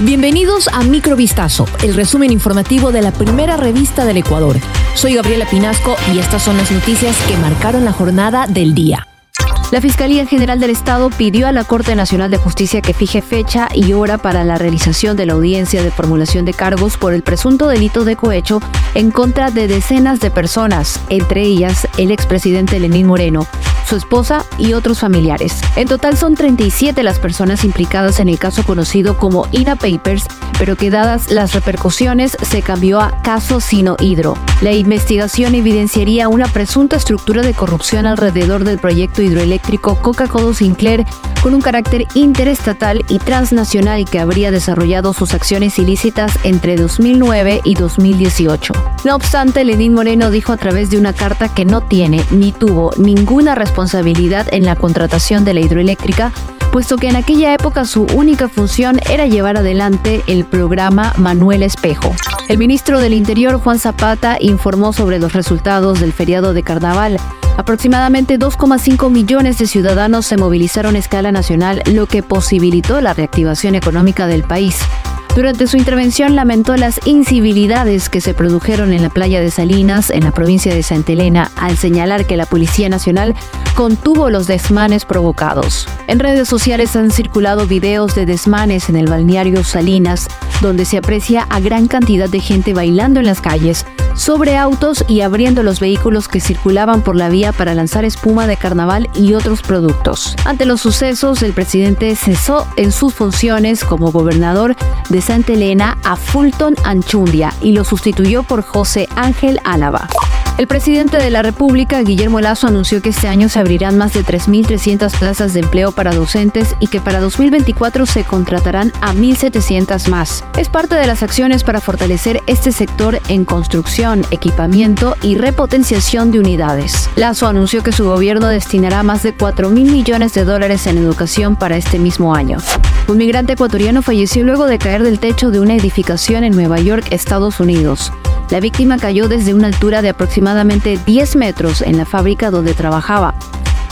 Bienvenidos a Microvistazo, el resumen informativo de la primera revista del Ecuador. Soy Gabriela Pinasco y estas son las noticias que marcaron la jornada del día. La Fiscalía General del Estado pidió a la Corte Nacional de Justicia que fije fecha y hora para la realización de la audiencia de formulación de cargos por el presunto delito de cohecho en contra de decenas de personas, entre ellas el expresidente Lenín Moreno, su esposa y otros familiares. En total son 37 las personas implicadas en el caso conocido como INA Papers, pero que dadas las repercusiones se cambió a caso Sino Hidro. La investigación evidenciaría una presunta estructura de corrupción alrededor del proyecto hidroeléctrico Coca-Cola Sinclair con un carácter interestatal y transnacional que habría desarrollado sus acciones ilícitas entre 2009 y 2018. No obstante, Lenín Moreno dijo a través de una carta que no tiene ni tuvo ninguna responsabilidad en la contratación de la hidroeléctrica, puesto que en aquella época su única función era llevar adelante el programa Manuel Espejo. El ministro del Interior, Juan Zapata, informó sobre los resultados del feriado de carnaval. Aproximadamente 2,5 millones de ciudadanos se movilizaron a escala nacional, lo que posibilitó la reactivación económica del país. Durante su intervención lamentó las incivilidades que se produjeron en la playa de Salinas, en la provincia de Santa Elena, al señalar que la Policía Nacional contuvo los desmanes provocados. En redes sociales han circulado videos de desmanes en el balneario Salinas, donde se aprecia a gran cantidad de gente bailando en las calles, sobre autos y abriendo los vehículos que circulaban por la vía para lanzar espuma de carnaval y otros productos. Ante los sucesos, el presidente cesó en sus funciones como gobernador de Santa Elena a Fulton Anchundia y lo sustituyó por José Ángel Álava. El presidente de la República, Guillermo Lazo, anunció que este año se abrirán más de 3.300 plazas de empleo para docentes y que para 2024 se contratarán a 1.700 más. Es parte de las acciones para fortalecer este sector en construcción, equipamiento y repotenciación de unidades. Lazo anunció que su gobierno destinará más de 4.000 millones de dólares en educación para este mismo año. Un migrante ecuatoriano falleció luego de caer del techo de una edificación en Nueva York, Estados Unidos. La víctima cayó desde una altura de aproximadamente 10 metros en la fábrica donde trabajaba.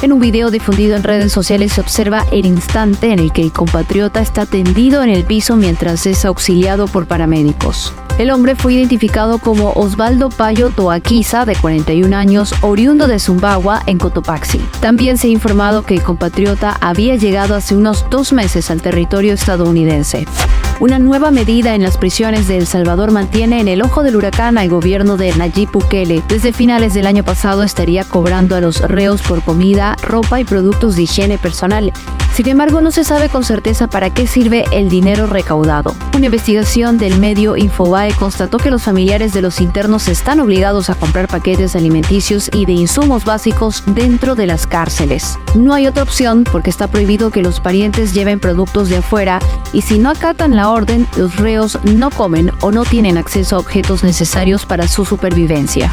En un video difundido en redes sociales se observa el instante en el que el compatriota está tendido en el piso mientras es auxiliado por paramédicos. El hombre fue identificado como Osvaldo Payo Toaquiza, de 41 años, oriundo de Zumbagua, en Cotopaxi. También se ha informado que el compatriota había llegado hace unos dos meses al territorio estadounidense. Una nueva medida en las prisiones de El Salvador mantiene en el ojo del huracán al gobierno de Nayib Bukele. Desde finales del año pasado estaría cobrando a los reos por comida, ropa y productos de higiene personal. Sin embargo, no se sabe con certeza para qué sirve el dinero recaudado. Una investigación del medio Infobae constató que los familiares de los internos están obligados a comprar paquetes alimenticios y de insumos básicos dentro de las cárceles. No hay otra opción porque está prohibido que los parientes lleven productos de afuera y si no acatan la orden, los reos no comen o no tienen acceso a objetos necesarios para su supervivencia.